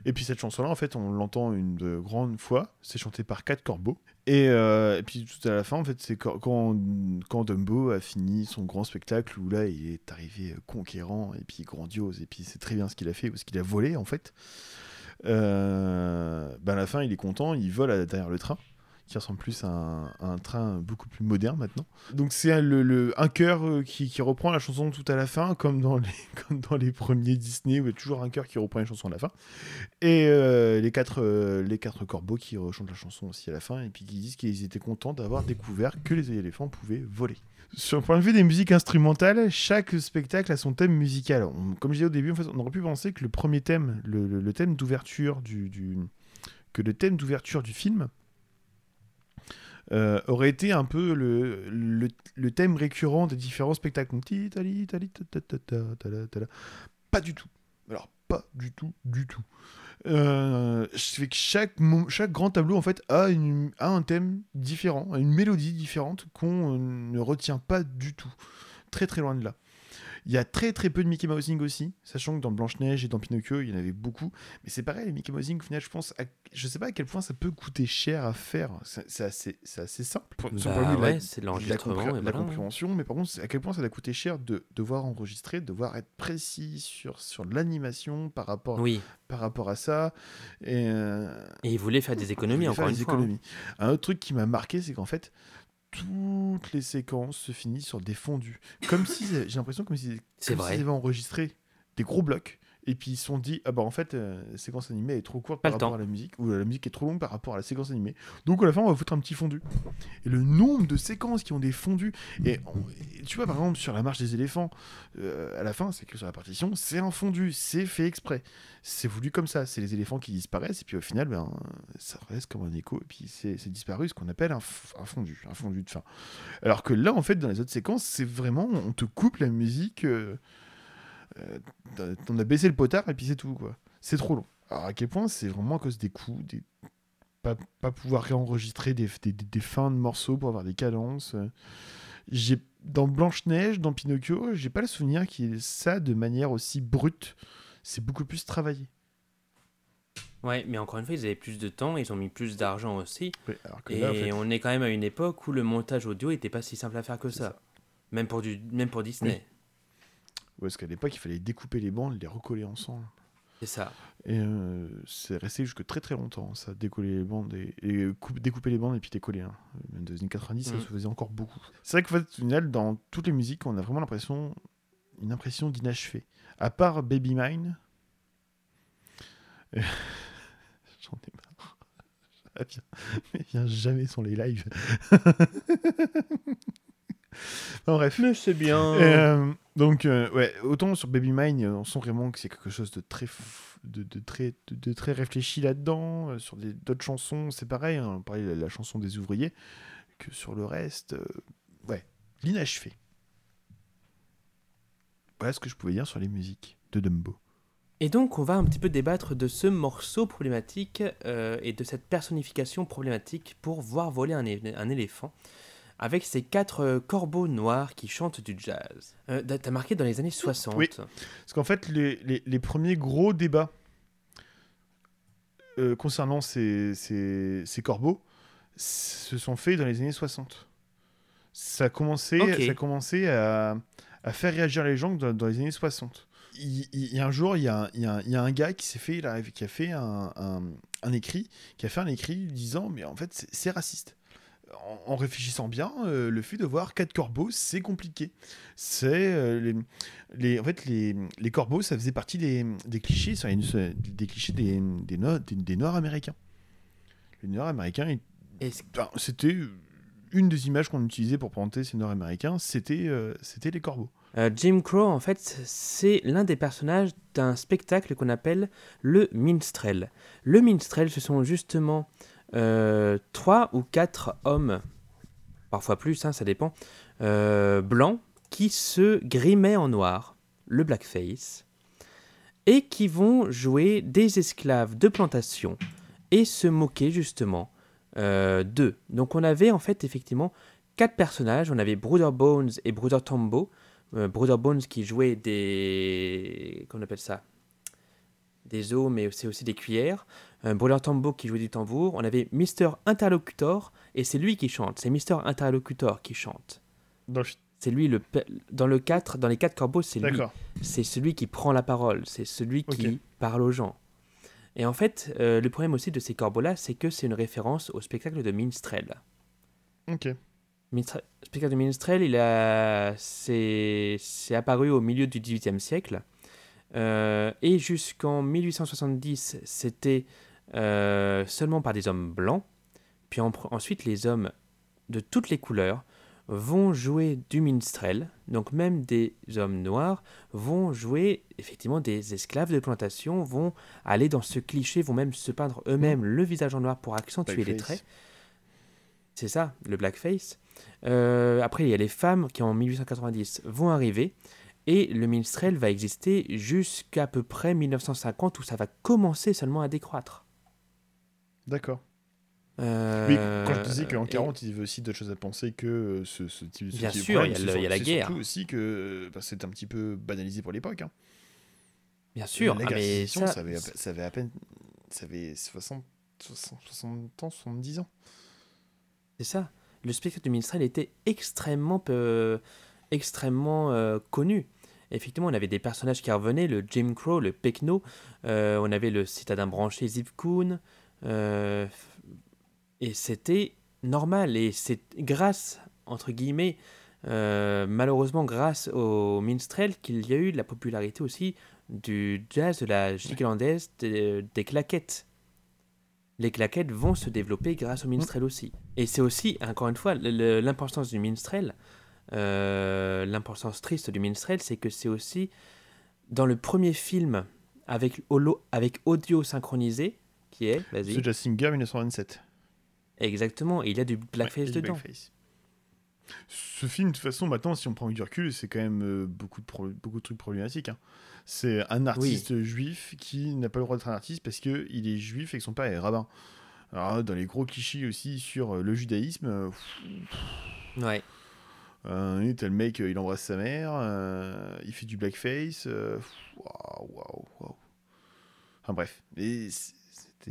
Et puis cette chanson-là, en fait, on l'entend une de grande fois. C'est chanté par Cat Corbeau. Et, euh, et puis tout à la fin, en fait, c'est quand, quand, Dumbo a fini son grand spectacle où là, il est arrivé euh, conquérant et puis grandiose. Et puis c'est très bien ce qu'il a fait ou ce qu'il a volé, en fait. Euh, bah, à la fin, il est content, il vole derrière le train qui ressemble plus à un, train beaucoup plus moderne maintenant. Donc c'est le, un chœur euh, qui, reprend la chanson tout à la fin, comme dans les, les premiers Disney, où il y a toujours un chœur qui reprend une chanson à la fin. Et euh, les, quatre, les quatre corbeaux qui chantent la chanson aussi à la fin, et puis qui disent qu'ils étaient contents d'avoir découvert que les éléphants pouvaient voler. Sur le point de vue des musiques instrumentales, chaque spectacle a son thème musical. Comme je disais au début, on aurait pu penser que le premier thème, le, thème d'ouverture du, que le thème d'ouverture du film euh, aurait été un peu le, le, thème récurrent des différents spectacles. Pas du tout. Alors, pas du tout, du tout. Euh, que chaque, grand tableau en fait a, un thème différent, une mélodie différente qu'on euh, ne retient pas du tout. Très très loin de là. Il y a très très peu de Mickey Mousing aussi, sachant que dans Blanche-Neige et dans Pinocchio, il y en avait beaucoup. Mais c'est pareil, les Mickey Mousing, au final, je pense, à- je sais pas à quel point ça peut coûter cher à faire. C'est assez, simple. Bah la- ouais, c'est de la, l'enregistrement. compré- la compréhension, mais par contre, à quel point ça va coûter cher de devoir enregistrer, de devoir être précis sur, sur l'animation par rapport, Oui, par rapport à ça. Et, euh, et il voulait faire des économies, encore faire une des fois. hein. Un autre truc qui m'a marqué, c'est qu'en fait, toutes les séquences se finissent sur des fondus. Comme si, j'ai l'impression comme si, C'est comme vrai. s'ils avaient enregistré des gros blocs. Et puis ils se sont dit, ah bah en fait, euh, la séquence animée est trop courte par rapport à la musique, ou la musique est trop longue par rapport à la séquence animée. Donc à la fin, on va foutre un petit fondu. Et le nombre de séquences qui ont des fondus, et, on- et tu vois par exemple sur la marche des éléphants, euh, à la fin, c'est que sur la partition, c'est un fondu, c'est fait exprès. C'est voulu comme ça, c'est les éléphants qui disparaissent, et puis au final, ben, ça reste comme un écho, et puis c'est disparu, ce qu'on appelle un fondu, un fondu de fin. Alors que là, en fait, dans les autres séquences, c'est vraiment, on te coupe la musique, euh, euh, on a baissé le potard, et puis c'est tout, quoi. C'est trop long. Alors à quel point c'est vraiment à cause des coups, des... Pas, pas pouvoir réenregistrer des, des, des- des fins de morceaux pour avoir des cadences. euh. J'ai dans Blanche-Neige, dans Pinocchio, j'ai pas le souvenir qu'il y ait ça de manière aussi brute. C'est beaucoup plus travaillé. Ouais, mais encore une fois, ils avaient plus de temps, ils ont mis plus d'argent aussi. Ouais, alors que Et là, en fait, on est quand même à une époque où le montage audio était pas si simple à faire que ça. ça. Même pour, du, même pour Disney. Parce qu'à l'époque, il fallait découper les bandes, les recoller ensemble. C'est ça. Et euh, c'est resté jusque très très longtemps, ça, décoller les bandes et, et coupe- découper les bandes et puis les coller. hein. Même dans les années 90, ça Mhm. se faisait encore beaucoup. C'est vrai qu'en fait, final, dans toutes les musiques, on a vraiment l'impression, une impression d'inachevé. À part Baby Mine, euh, j'en ai marre. Mais vient jamais sur les lives. Bon, bref. Mais c'est bien. Euh, donc, euh, ouais, autant sur Baby Mine, euh, on sent vraiment que c'est quelque chose de très, f- de, de très, de, de très réfléchi là-dedans. Euh, sur des- d'autres chansons, c'est pareil. Hein, on parlait de la, la chanson des ouvriers. Que sur le reste, euh, ouais, l'inachevé. Voilà ce que je pouvais dire sur les musiques de Dumbo. Et donc, on va un petit peu débattre de ce morceau problématique euh, et de cette personnification problématique pour voir voler un éléphant avec ces quatre euh, corbeaux noirs qui chantent du jazz. Euh, t'as- marqué dans les années 60. Oui. Parce qu'en fait, les, les- les premiers gros débats euh, concernant ces, ces- ces corbeaux se sont faits dans les années 60. Ça a commencé, ça a commencé à, à faire réagir les gens dans, dans les années 60. il, il- il y a un jour, il y a, un- il y a un- il y a un gars qui s'est fait, qui a fait un, un- un écrit, qui a fait un écrit disant, mais en fait, c'est- c'est raciste. En, en réfléchissant bien, euh, le fait de voir quatre corbeaux, c'est compliqué. C'est euh, les, les- en fait les, les corbeaux, ça faisait partie des, des clichés, ça, des clichés des, des, Noirs- des- des américains. Les Noirs américains, ils- Est-ce ben, c'était une des images qu'on utilisait pour présenter ces Noirs américains, c'était euh, c'était les corbeaux. Jim Crow, en fait, c'est l'un des personnages d'un spectacle qu'on appelle le minstrel. Le minstrel, ce sont justement trois ou quatre hommes, parfois plus, hein, ça dépend, euh, blancs, qui se grimaient en noir, le blackface, et qui vont jouer des esclaves de plantation et se moquer justement euh, d'eux. Donc on avait en fait effectivement quatre personnages, on avait Brother Bones et Brother Tombo, euh, Brother Bones qui jouait des. Comment on appelle ça? Des os, mais c'est aussi des cuillères. Euh, Brother Tombo qui jouait du tambour. On avait Mister Interlocutor, et c'est lui qui chante. C'est Mister Interlocutor qui chante. C'est lui, le, dans, le 4, dans les quatre corbeaux, c'est lui. C'est celui qui prend la parole. C'est celui qui parle aux gens. Et en fait, euh, le problème aussi de ces corbeaux-là, c'est que c'est une référence au spectacle de Minstrel. Ok. Minstre- Le spectacle de Minstrel, il a, c'est, c'est apparu au milieu du XVIIIe siècle. Euh, et jusqu'en 1870, c'était euh, seulement par des hommes blancs. Puis en- ensuite, les hommes de toutes les couleurs vont jouer du minstrel. Donc même des hommes noirs vont jouer effectivement des esclaves de plantation, vont aller dans ce cliché, vont même se peindre eux-mêmes le visage en noir pour accentuer les traits. C'est ça, le blackface. Euh, après, il y a les femmes qui, en 1890, vont arriver. Et le minstrel va exister jusqu'à peu près 1950, où ça va commencer seulement à décroître. D'accord. Euh, Oui, quand je disais qu'en et- 40, il y avait aussi d'autres choses à penser que euh, ce, ce type ce Bien type de sûr, il y a y la guerre. surtout aussi que bah, c'est un petit peu banalisé pour l'époque. Hein. Bien sûr, La ah, de mais ça, ça, avait, à pe- ça avait à peine ça avait 60, 60, 60 ans, 70 ans. c'est ça. Le spectacle du minstrel était extrêmement, peu- extrêmement euh, connu. Effectivement, on avait des personnages qui revenaient, le Jim Crow, le Pecno, euh, on avait le citadin branché Ziv Koon, euh, et c'était normal. Et c'est grâce, entre guillemets, euh, malheureusement grâce au minstrel, qu'il y a eu de la popularité aussi du jazz, de la hollandaise, des, des claquettes. Les claquettes vont se développer grâce au minstrel aussi. Et c'est aussi, encore une fois, l'importance du minstrel, l'importance triste du minstrel, c'est que c'est aussi dans le premier film avec, holo- avec audio synchronisé, qui est, vas-y, C'est Just Singer 1927. exactement, et il y a du blackface Ouais, dedans. blackface. Ce film, de toute façon, maintenant, si on prend du recul, c'est quand même euh, beaucoup, de pro- beaucoup de trucs problématiques. hein. C'est un artiste juif qui n'a pas le droit d'être un artiste parce qu'il est juif et que son père est rabbin. Alors, dans les gros clichés aussi sur euh, le judaïsme, euh, Ouais. Euh, le mec, il embrasse sa mère, euh, il fait du blackface. euh, Waouh, waouh, waouh. Enfin bref,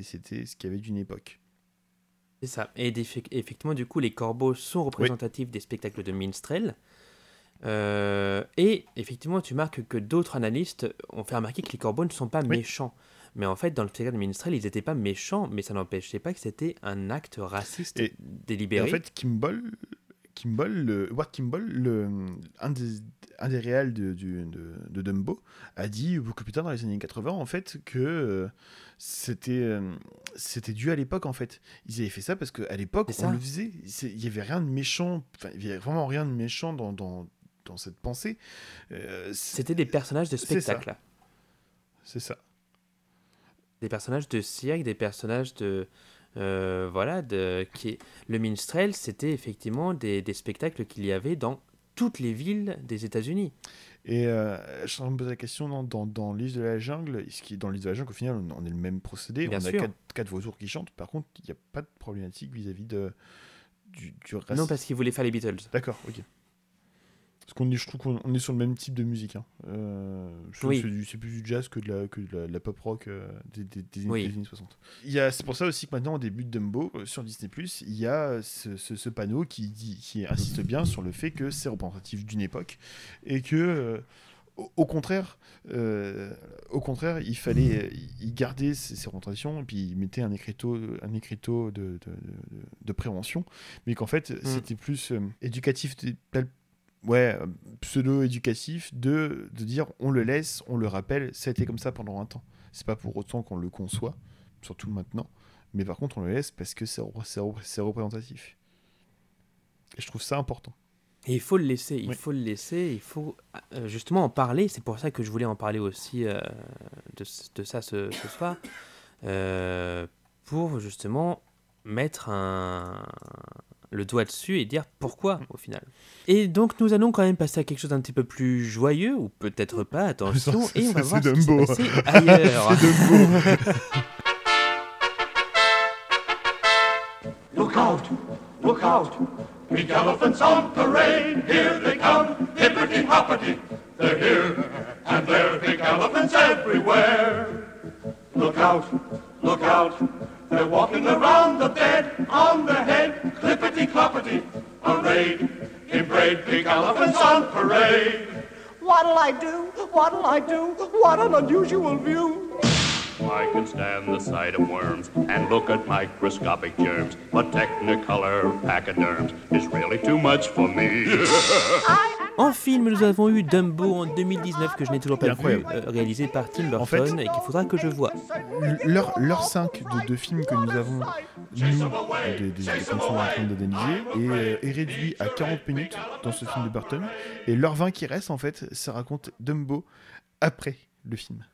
c'était, ce qu'il y avait d'une époque. C'est ça. Et effectivement, du coup, les corbeaux sont représentatifs des spectacles de minstrel. Euh, et effectivement, tu marques que d'autres analystes ont fait remarquer que les corbeaux ne sont pas Oui. méchants. Mais en fait, dans le spectacle de minstrel, ils n'étaient pas méchants, mais ça n'empêchait pas que c'était un acte raciste Et- Et délibéré. en fait, Kimball, Kimball le, Ward Kimball, le, un, des, un des réals de, de, de Dumbo, a dit beaucoup plus tard dans les années 80 en fait que euh, c'était, euh, c'était dû à l'époque en fait. Ils avaient fait ça parce qu'à l'époque on ça. le faisait. Il y avait rien de méchant, enfin, il y avait vraiment rien de méchant dans, dans, dans cette pensée. Euh, C'était des personnages de c'est ça. spectacle. c'est ça. Des personnages de cirque, des personnages de. Euh, voilà, de, qui, le minstrel, c'était effectivement des, des spectacles qu'il y avait dans toutes les villes des États-Unis. Et euh, je suis en train de me poser la question dans, dans, dans l'île de la jungle, ce qui dans l'île de la jungle, au final, on, on est le même procédé. Bien on a sûr. quatre, quatre vautours qui chantent. Par contre, il n'y a pas de problématique vis-à-vis de, du, du reste. Non, parce qu'ils voulaient faire les Beatles. D'accord, ok. Parce qu'on est, je trouve qu'on on est sur le même type de musique. Hein. Euh, c'est, Oui. c'est plus du jazz que de la, que de la, de la pop rock euh, des, des, des- Oui. des années 60. Il y a, c'est pour ça aussi que maintenant, au début de Dumbo, euh, sur Disney, il y a ce, ce- ce panneau qui, dit, qui insiste bien sur le fait que c'est représentatif d'une époque et que euh, au, contraire, euh, au contraire, il fallait, il gardait ses, ses représentations et puis il mettait un écriteau, un écriteau de, de, de- de prévention, mais qu'en fait, c'était plus euh, éducatif, ouais, euh, pseudo-éducatif de, de dire on le laisse, on le rappelle, ça a été comme ça pendant un temps. C'est pas pour autant qu'on le conçoit, surtout maintenant, mais par contre on le laisse parce que c'est repr- c'est repr- c'est représentatif. Et je trouve ça important. Et il faut le laisser, il Oui. faut le laisser, il faut euh, justement en parler. C'est pour ça que je voulais en parler aussi euh, de, de ça ce, ce soir. Euh, pour justement mettre un, le doigt dessus et dire pourquoi au final. Et donc nous allons quand même passer à quelque chose d'un petit peu plus joyeux, ou peut-être pas, attention, Ça, et on va voir ce qui s'est Dumbo. passé ailleurs. Look out, look out. Big elephants on parade. Here they come, hippity hoppity. They're here and there, big elephants everywhere. Look out, look out. They're walking around the bed, on the head, clippity cloppity. Parade, in braid, big elephants on parade. What'll I do? What'll I do? What an unusual view. I can stand the sight of worms and look at microscopic germs, but Technicolor pachyderms is really too much for me. En film, nous avons eu Dumbo en 2019 que je n'ai toujours pas vu, euh, réalisé par Tim Burton En fait- et qu'il faudra que je voie. L'heure l'heure 5 de, de films que nous avons, nous, des, est en train d'analyser, est, euh, est réduit à 40 minutes dans ce film de Burton. Et l'heure 20 qui reste, en fait, ça raconte Dumbo après le film.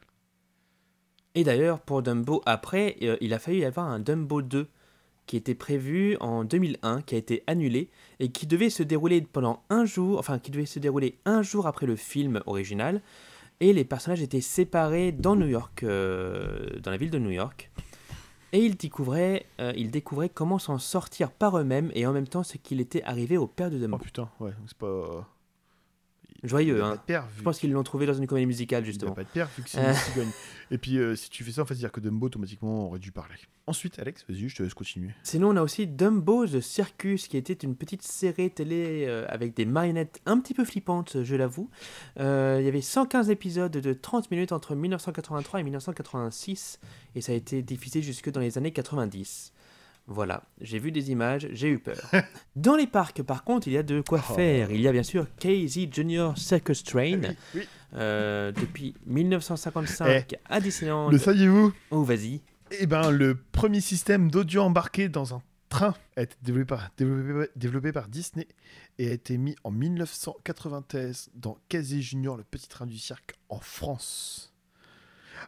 Et d'ailleurs, pour Dumbo, après, euh, il a fallu y avoir un Dumbo 2 qui était prévu en 2001, qui a été annulé et qui devait se dérouler pendant un jour, enfin qui devait se dérouler un jour après le film original. Et les personnages étaient séparés dans New York, euh, dans la ville de New York. Et ils découvraient, euh, ils découvraient comment s'en sortir par eux-mêmes et en même temps ce qu'il était arrivé au père de Oh Dumbo. putain, ouais, c'est pas. Joyeux, hein. Je pense qu'ils l'ont trouvé dans une comédie musicale Il n'y a justement. pas de père vu que c'est Euh. une cigogne. Et puis, euh, si tu fais ça, en fait, c'est-à-dire que Dumbo, automatiquement, aurait dû parler. Ensuite, Alex, vas-y, je te laisse continuer. Sinon, on a aussi Dumbo The Circus, qui était une petite série télé euh, avec des marionnettes un petit peu flippantes, je l'avoue. Euh, il y avait 115 épisodes de 30 minutes entre 1983 et 1986, et ça a été diffusé jusque dans les années 90. Voilà, j'ai vu des images, j'ai eu peur. Dans les parcs, par contre, il y a de quoi Oh. faire. Il y a bien sûr Casey Junior Circus Train, Oui, oui. euh, depuis 1955 à Disneyland. Le saviez-vous? Oh, vas-y. Eh ben, le premier système d'audio embarqué dans un train a été développé par, développé, développé par Disney et a été mis en 1993 dans Casey Junior, le petit train du cirque, en France.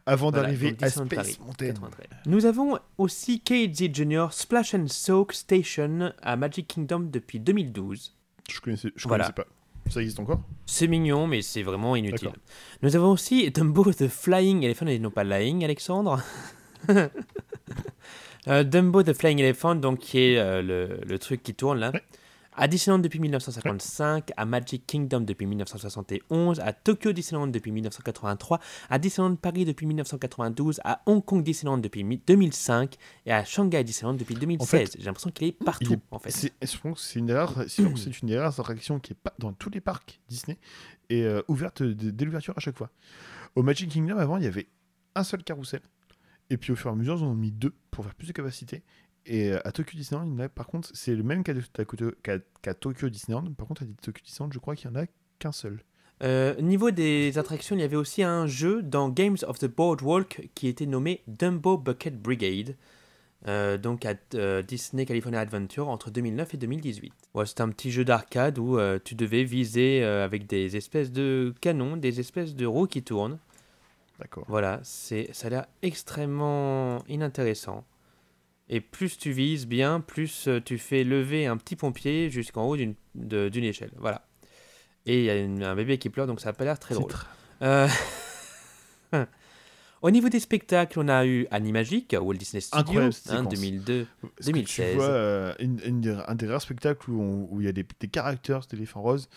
Avant Voilà, d'arriver à Space Paris, Mountain. 93. Nous avons aussi KZ Junior Splash and Soak Station à Magic Kingdom depuis 2012. Je connaissais, je Voilà. connaissais pas. Ça existe encore? C'est mignon, mais c'est vraiment inutile. Nous avons aussi Dumbo the Flying Elephant, et non pas Lying, Alexandre. Euh, Dumbo the Flying Elephant, donc qui est euh, le, le truc qui tourne là. Ouais. À Disneyland depuis 1955, à Magic Kingdom depuis 1971, à Tokyo Disneyland depuis 1983, à Disneyland Paris depuis 1992, à Hong Kong Disneyland depuis mi- 2005 et à Shanghai Disneyland depuis 2016. J'ai l'impression qu'il est partout est- en fait. Je pense que c'est une erreur. C'est une erreur d'attraction qui est pas dans tous les parcs Disney et euh, ouverte dès dès l'ouverture à chaque fois. Au Magic Kingdom avant, il y avait un seul carrousel. Et puis au fur et à mesure, ils en ont mis deux pour faire plus de capacité. Et euh, à Tokyo Disneyland, il y en a, par contre, c'est le même qu'à qu'à- qu'à Tokyo Disneyland. Par contre, à Tokyo Disneyland, je crois qu'il y en a qu'un seul. Euh, niveau des attractions, il y avait aussi un jeu dans Games of the Boardwalk qui était nommé Dumbo Bucket Brigade, euh, donc à euh, Disney California Adventure entre 2009 et 2018. Ouais, c'est un petit jeu d'arcade où euh, tu devais viser avec des espèces de canons, des espèces de roues qui tournent. D'accord. Voilà, c'est, ça a l'air extrêmement inintéressant. Et plus tu vises bien, plus euh, tu fais lever un petit pompier jusqu'en haut d'une, échelle. Voilà. Et il y a une- un bébé qui pleure, donc ça n'a pas l'air très drôle. Euh, Au niveau des spectacles, on a eu Animagic, Walt Disney Studios, hein, séquence. 2002. Est-ce que 2016. Tu vois euh, une- une des- un des rares spectacles où, il y a des, des caractères d'éléphants roses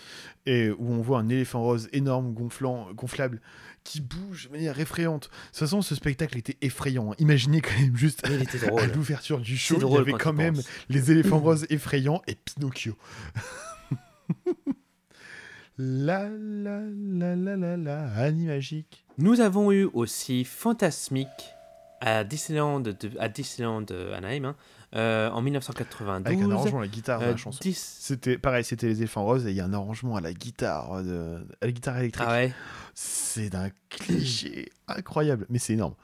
et où on voit un éléphant rose énorme, gonflant, gonflable, qui bouge de manière effrayante. De toute façon, ce spectacle était effrayant. Imaginez quand même juste à l'ouverture du show, il y avait quand même penses. les éléphants roses effrayants et Pinocchio. La la la la la la, Animagique. Nous avons eu aussi Fantasmic à Disneyland, de- à Disneyland euh, Anaheim hein, euh, en 1992. Avec un arrangement à la guitare dans Euh, la chanson. 10 C'était pareil, c'était les éléphants roses et il y a un arrangement à la guitare, de... à la guitare électrique. Ah ouais. C'est d'un cliché incroyable, mais c'est énorme.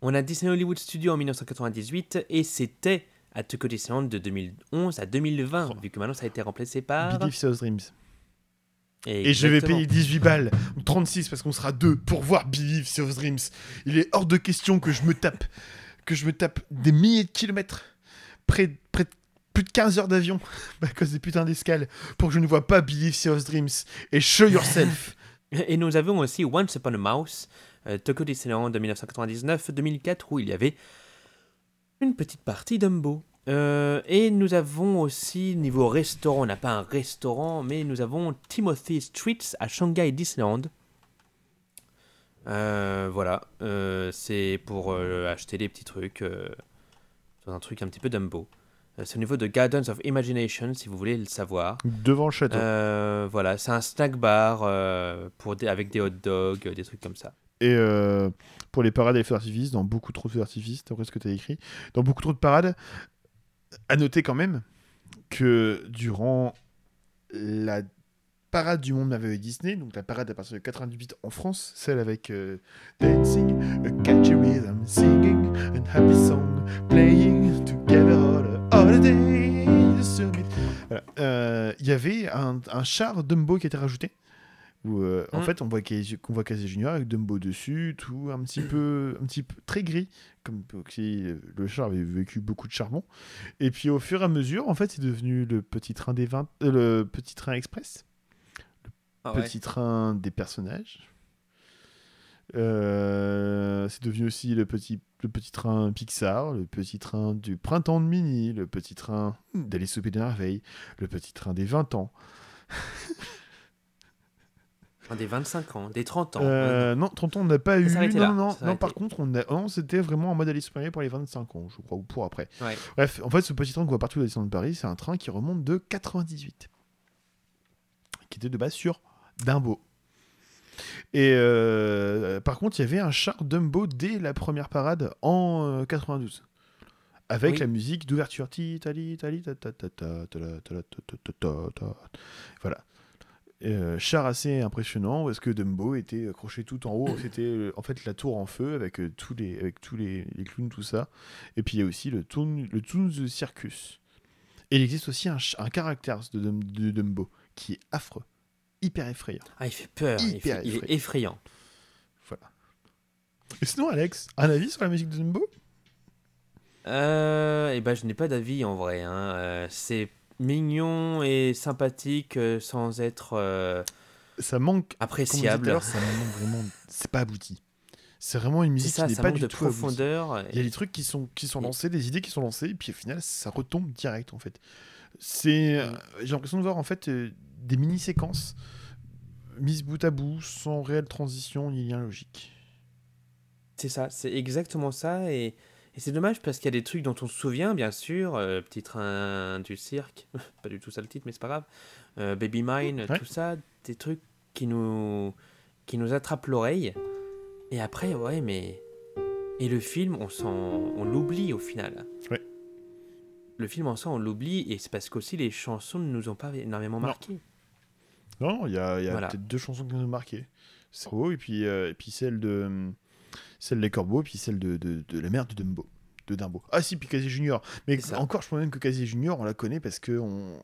On a Disney Hollywood Studio en 1998 et c'était à Tokyo Disneyland de 2011 à 2020, vu que maintenant ça a été remplacé par. Those Dreams. Et je vais payer 18 balles, ou 36 parce qu'on sera deux pour voir Believe Those Dreams. Il est hors de question que je me tape, que je me tape des milliers de kilomètres, près, près de plus de 15 heures d'avion à cause des putains d'escales pour que je ne vois pas Believe Those Dreams et Show Yourself. Et nous avons aussi Once Upon a Mouse, euh, Tokyo Disneyland de 1999-2004, où il y avait une petite partie Dumbo. Euh, et nous avons aussi, niveau restaurant, on n'a pas un restaurant, mais nous avons Timothy Streets à Shanghai Disneyland. Euh, voilà, euh, c'est pour acheter des petits trucs, dans un truc un petit peu Dumbo. C'est au niveau de Gardens of Imagination, si vous voulez le savoir. Devant le château. Voilà, c'est un snack bar pour des- avec des hot dogs, des trucs comme ça. Et euh, pour les parades et les feux d'artifice, dans beaucoup trop de feux d'artifice, d'après ce que tu as écrit, dans beaucoup trop de parades, à noter quand même que durant la parade du monde merveilleux Disney, donc la parade à partir de 98 en France, celle avec euh, Dancing, a catchy rhythm, singing, an happy song, playing together all, the day. Euh, Il y avait un, un char Dumbo qui a été rajouté. Où, euh, en Mm. fait, on voit Casey, qu'on voit Casey Junior avec Dumbo dessus, tout un petit peu, un petit peu très gris, comme si euh, le char avait vécu beaucoup de charbon. Et puis au fur et à mesure, en fait, c'est devenu le petit train des 20, euh, le petit train express, Ah petit train des personnages. Euh, c'est devenu aussi le petit, le petit train Pixar, le petit train du printemps de Mini, le petit train d'aller souper des merveilles, le petit train des 20 ans. Des 25 ans, des 30 ans. Euh, non, 30 ans, on n'a pas eu. Non, là, non, non, par contre, on a... non, c'était vraiment en mode aller supérieur pour les 25 ans, je crois, ou pour après. Ouais. Bref, en fait, ce petit train qu'on voit partout à la de Paris, c'est un train qui remonte de 98, qui était de base sur Dumbo. Et euh, par contre, il y avait un char Dumbo dès la première parade en euh, 92. Avec Oui. la musique d'ouverture. Voilà. Euh, char assez impressionnant parce que Dumbo était accroché tout en haut. C'était euh, en fait la tour en feu avec euh, tous les avec tous les, les clowns tout ça. Et puis il y a aussi le Toon le Toons de Circus. Et il existe aussi un, un caractère de, Dum- de Dumbo qui est affreux, hyper effrayant. Ah, il fait peur, il, il est effrayant. effrayant. Voilà. Et sinon, Alex, un avis sur la musique de Dumbo? Euh, et ben, je n'ai pas d'avis en vrai. hein. Euh, c'est mignon et sympathique euh, sans être euh, Ça manque, appréciable. ça manque vraiment. C'est pas abouti. C'est vraiment une musique ça, qui n'est pas du de tout profondeur. Il y a des trucs qui sont, qui sont lancés, des idées qui sont lancées, et puis au final, ça retombe direct en fait. C'est, euh, j'ai l'impression de voir en fait des mini-séquences mises bout à bout, sans réelle transition ni lien logique. C'est ça, c'est exactement ça. Et, et c'est dommage parce qu'il y a des trucs dont on se souvient, bien sûr. euh, Petit train du cirque, pas du tout ça le titre, mais c'est pas grave. Euh, Baby Mine, Ouais. tout ça, des trucs qui nous, qui nous attrapent l'oreille. Et après, ouais, mais. Et le film, on on l'oublie au final. Ouais. Le film en soi, on l'oublie, et c'est parce qu'aussi les chansons ne nous ont pas énormément marqué. Non, il y a, il y a Voilà. peut-être deux chansons qui nous ont marqué. C'est et puis, euh, et puis celle de hum, celle des Corbeaux, et puis celle de, de, de la mère de Dumbo. De Dumbo. Ah si, puis Casier Junior. Mais encore, je pense même que Casier Junior, on la connaît parce que on...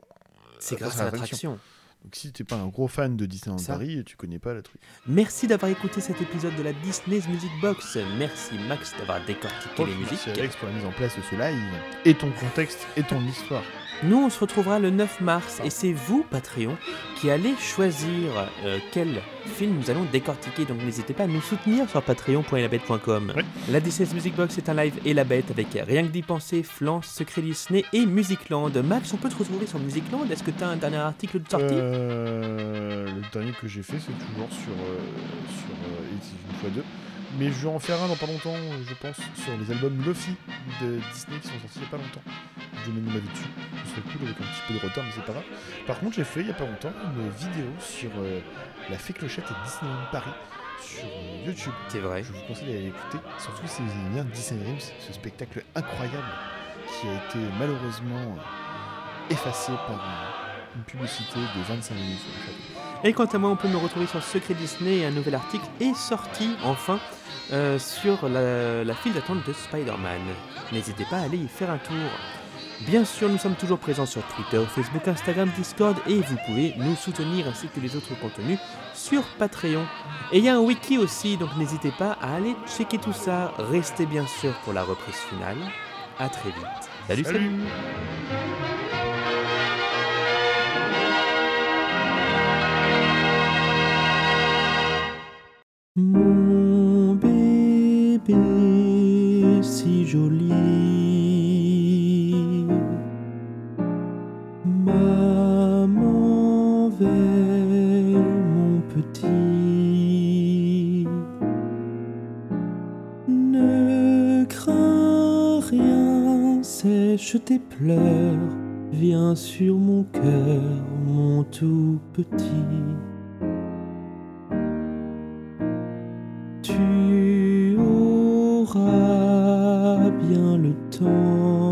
C'est grâce à l'attraction. Donc si t'es pas un gros fan de Disneyland Ça. Paris, tu connais pas le truc. Merci d'avoir écouté cet épisode de la Disney's Music Box. Merci Max d'avoir décortiqué les musiques. Merci Alex pour la mise en place de ce live, et ton contexte, et ton histoire. Nous, on se retrouvera le 9 mars et c'est vous, Patreon, qui allez choisir euh, quel film nous allons décortiquer. Donc n'hésitez pas à nous soutenir sur patreon.elabette.com. La Disney's Music Box est un live et la bête avec Rien que d'y penser, Flance, Secret Disney et Musicland. Max, on peut te retrouver sur Musicland Est-ce que tu as un dernier article de sortie Euh, le dernier que j'ai fait, c'est toujours sur, euh, sur euh, une fois deux. Mais je vais en faire un dans pas longtemps, je pense, sur les albums Luffy de Disney qui sont sortis il y a pas longtemps. Je donne mon avis dessus. Ce serait cool avec un petit peu de retard, mais c'est pas grave. Par contre, j'ai fait il y a pas longtemps une vidéo sur euh, la fée clochette à Disneyland Paris sur euh, YouTube. C'est vrai. Je vous conseille d'aller l'écouter, surtout si vous aimez bien Disney Dreams, ce spectacle incroyable qui a été malheureusement euh, effacé par euh, une publicité de 25 minutes. en fait. Et quant à moi, on peut me retrouver sur Secret Disney et un nouvel article est sorti enfin euh, sur la, la file d'attente de Spider-Man. N'hésitez pas à aller y faire un tour. Bien sûr, nous sommes toujours présents sur Twitter, Facebook, Instagram, Discord et vous pouvez nous soutenir ainsi que les autres contenus sur Patreon. Et il y a un wiki aussi, donc n'hésitez pas à aller checker tout ça. Restez bien sûr pour la reprise finale. À très vite. salut. Salut. salut. Mon bébé si joli, tes pleurs, viens sur mon cœur, mon tout petit. Tu auras bien le temps,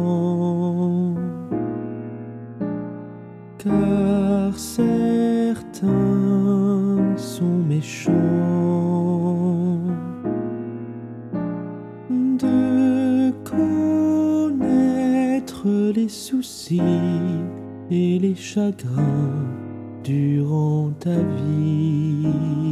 les chagrins durant ta vie.